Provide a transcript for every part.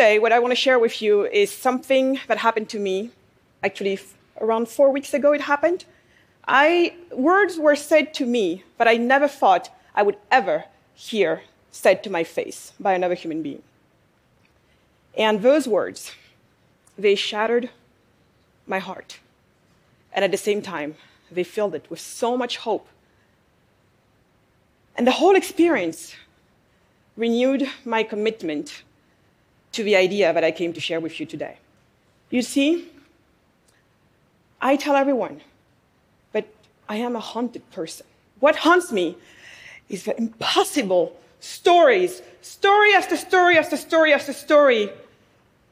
today, what I want to share with you is something that happened to me. Actually, around four weeks ago, it happened. I, words were said to me that I never thought I would ever hear said to my face by another human being. And those words, they shattered my heart. And at the same time, they filled it with so much hope. And the whole experience renewed my commitment to the idea that I came to share with you today. You see, I tell everyone that I am a haunted person. What haunts me is the impossible stories, story after story after story after story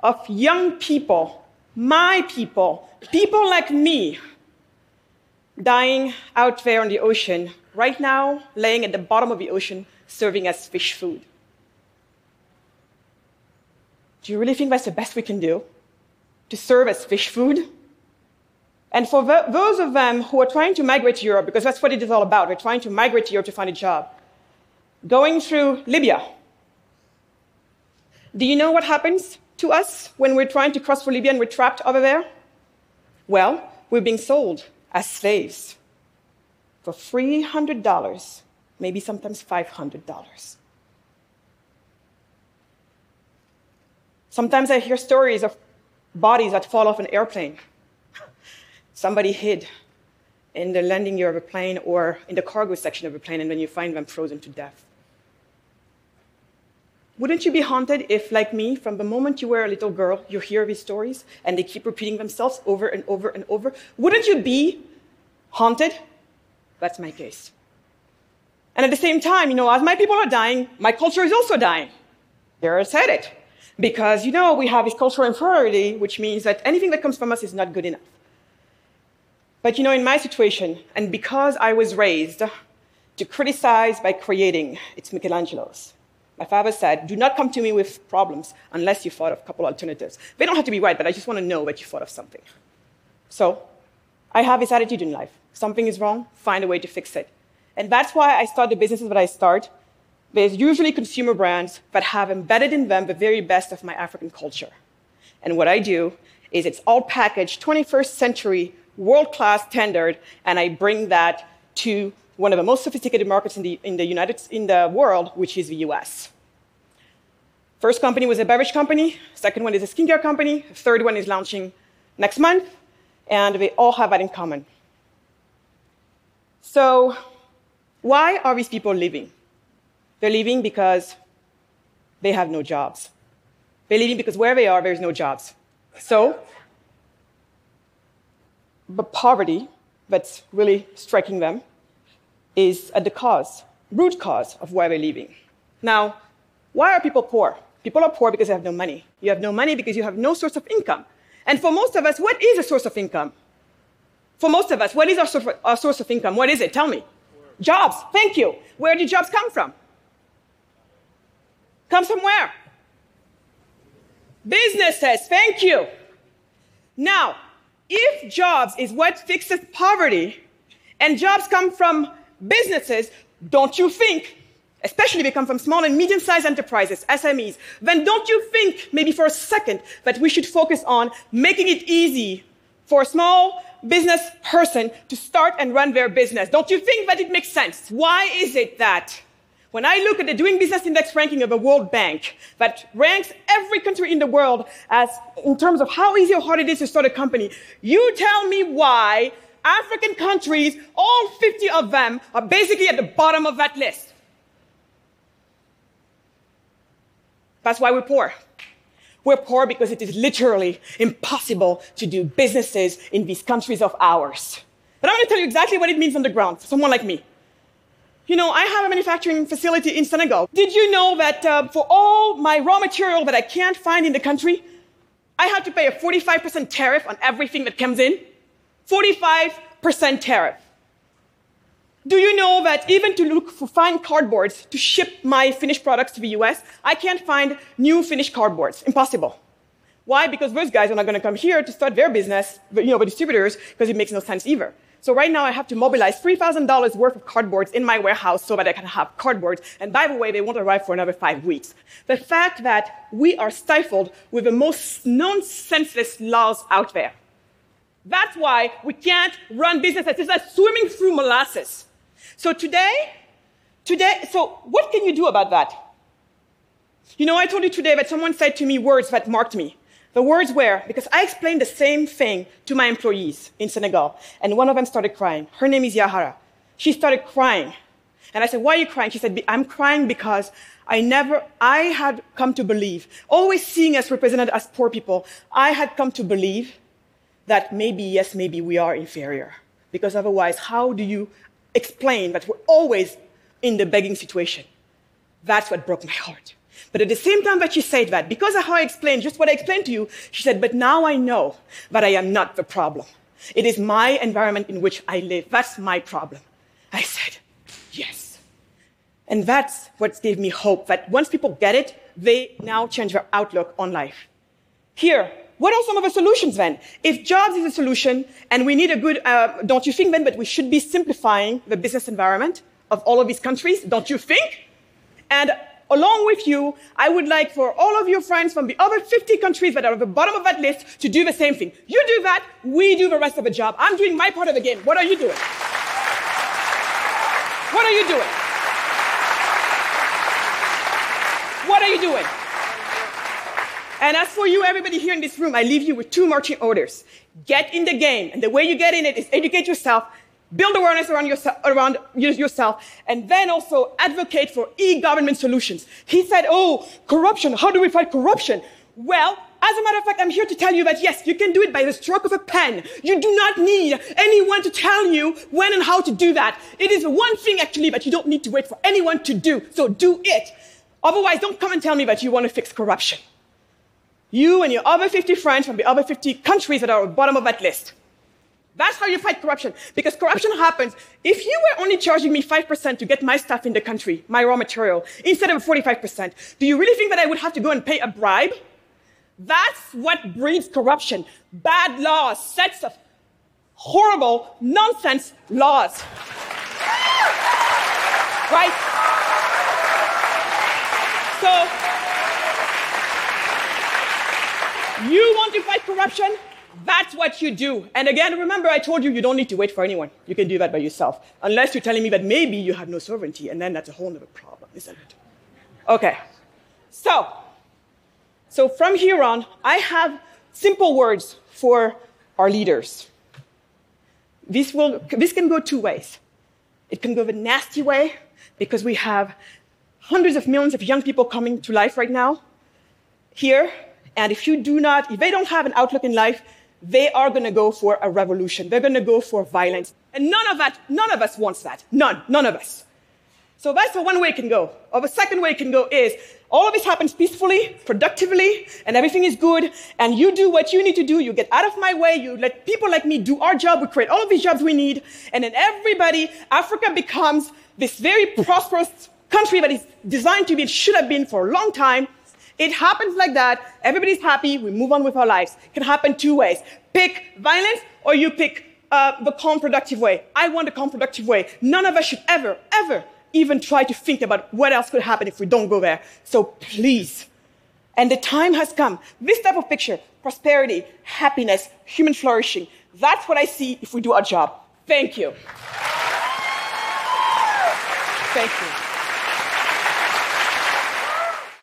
of young people, my people, people like me, dying out there on the ocean, right now laying at the bottom of the ocean, serving as fish food. Do you really think that's the best we can do? To serve as fish food? And for the, those of them who are trying to migrate to Europe, because that's what it is all about, they're trying to migrate to Europe to find a job, going through Libya. Do you know what happens to us when we're trying to cross for Libya and we're trapped over there? Well, we're being sold as slaves for $300, maybe sometimes $500. Sometimes I hear stories of bodies that fall off an airplane. Somebody hid in the landing gear of a plane or in the cargo section of a plane, and then you find them frozen to death. Wouldn't you be haunted if, like me, from the moment you were a little girl, you hear these stories and they keep repeating themselves over and over and over? Wouldn't you be haunted? That's my case. And at the same time, you know, as my people are dying, my culture is also dying. There I said it. Because, you know, we have this cultural inferiority, which means that anything that comes from us is not good enough. But, you know, in my situation, and because I was raised to criticize by creating, it's Michelangelo's. My father said, Do not come to me with problems unless you thought of a couple alternatives. They don't have to be right, but I just want to know that you thought of something. So I have this attitude in life. Something is wrong, find a way to fix it. And that's why I start the businesses that I start. There's usually consumer brands that have embedded in them the very best of my African culture. And what I do is it's all packaged 21st century world class standard, and I bring that to one of the most sophisticated markets in the, in the, United, in the world, which is the US. First company was a beverage company, second one is a skincare company, third one is launching next month, and they all have that in common. So, why are these people leaving? They're leaving because they have no jobs. They're leaving because where they are, there's no jobs. So, the poverty that's really striking them is at the cause, root cause of why they're leaving. Now, why are people poor? People are poor because they have no money. You have no money because you have no source of income. And for most of us, what is a source of income? For most of us, what is our source of income? What is it? Tell me. Jobs. Thank you. Where do jobs come from? Comes from where? Businesses. Thank you. Now, if jobs is what fixes poverty, and jobs come from businesses, don't you think, especially if they come from small and medium sized enterprises, SMEs, then don't you think, maybe for a second, that we should focus on making it easy for a small business person to start and run their business? Don't you think that it makes sense? Why is it that when I look at the Doing Business Index ranking of the World Bank, that ranks every country in the world as in terms of how easy or hard it is to start a company, you tell me why African countries, all 50 of them, are basically at the bottom of that list. That's why we're poor. We're poor because it is literally impossible to do businesses in these countries of ours. But I'm going to tell you exactly what it means on the ground for someone like me. You know, I have a manufacturing facility in Senegal. Did you know that uh, for all my raw material that I can't find in the country, I have to pay a 45% tariff on everything that comes in? 45% tariff. Do you know that even to look for fine cardboards to ship my finished products to the US, I can't find new finished cardboards? Impossible. Why? Because those guys are not going to come here to start their business, you know, with distributors, because it makes no sense either. So right now I have to mobilize $3,000 worth of cardboards in my warehouse so that I can have cardboard. And by the way, they won't arrive for another five weeks. The fact that we are stifled with the most nonsenseless laws out there. That's why we can't run businesses. It's like swimming through molasses. So today, today, so what can you do about that? You know, I told you today that someone said to me words that marked me. The words were, because I explained the same thing to my employees in Senegal, and one of them started crying. Her name is Yahara. She started crying. And I said, why are you crying? She said, I'm crying because I never, I had come to believe, always seeing us represented as poor people, I had come to believe that maybe, yes, maybe we are inferior. Because otherwise, how do you explain that we're always in the begging situation? That's what broke my heart. But at the same time that she said that, because of how I explained just what I explained to you, she said, but now I know that I am not the problem. It is my environment in which I live. That's my problem. I said, yes. And that's what gave me hope that once people get it, they now change their outlook on life. Here, what are some of the solutions then? If jobs is a solution and we need a good, uh, don't you think then that we should be simplifying the business environment of all of these countries? Don't you think? And along with you, I would like for all of your friends from the other 50 countries that are at the bottom of that list to do the same thing. You do that, we do the rest of the job. I'm doing my part of the game. What are you doing? What are you doing? What are you doing? And as for you, everybody here in this room, I leave you with two marching orders. Get in the game. And the way you get in it is educate yourself, build awareness around yourself, around yourself, and then also advocate for e-government solutions. He said, oh, corruption, how do we fight corruption? Well, as a matter of fact, I'm here to tell you that yes, you can do it by the stroke of a pen. You do not need anyone to tell you when and how to do that. It is the one thing actually that you don't need to wait for anyone to do. So do it. Otherwise, don't come and tell me that you want to fix corruption. You and your other 50 friends from the other 50 countries that are at the bottom of that list. That's how you fight corruption. Because corruption happens. If you were only charging me 5% to get my stuff in the country, my raw material, instead of 45%, do you really think that I would have to go and pay a bribe? That's what breeds corruption. Bad laws, sets of horrible, nonsense laws. right? So, you want to fight corruption? That's what you do. And again, remember, I told you you don't need to wait for anyone. You can do that by yourself. Unless you're telling me that maybe you have no sovereignty, and then that's a whole other problem, isn't it? Okay. So, so from here on, I have simple words for our leaders. This, will, this can go two ways. It can go the nasty way, because we have hundreds of millions of young people coming to life right now here. And if you do not, if they don't have an outlook in life, they are going to go for a revolution. They're going to go for violence. And none of that, none of us wants that. None, none of us. So that's the one way it can go. Or the second way it can go is all of this happens peacefully, productively, and everything is good. And you do what you need to do. You get out of my way. You let people like me do our job. We create all of these jobs we need. And then everybody, Africa becomes this very prosperous country that is designed to be, it should have been for a long time. It happens like that. Everybody's happy. We move on with our lives. It can happen two ways. Pick violence or you pick uh, the calm, productive way. I want the calm, productive way. None of us should ever, ever even try to think about what else could happen if we don't go there. So please. And the time has come. This type of picture, prosperity, happiness, human flourishing, that's what I see if we do our job. Thank you. Thank you.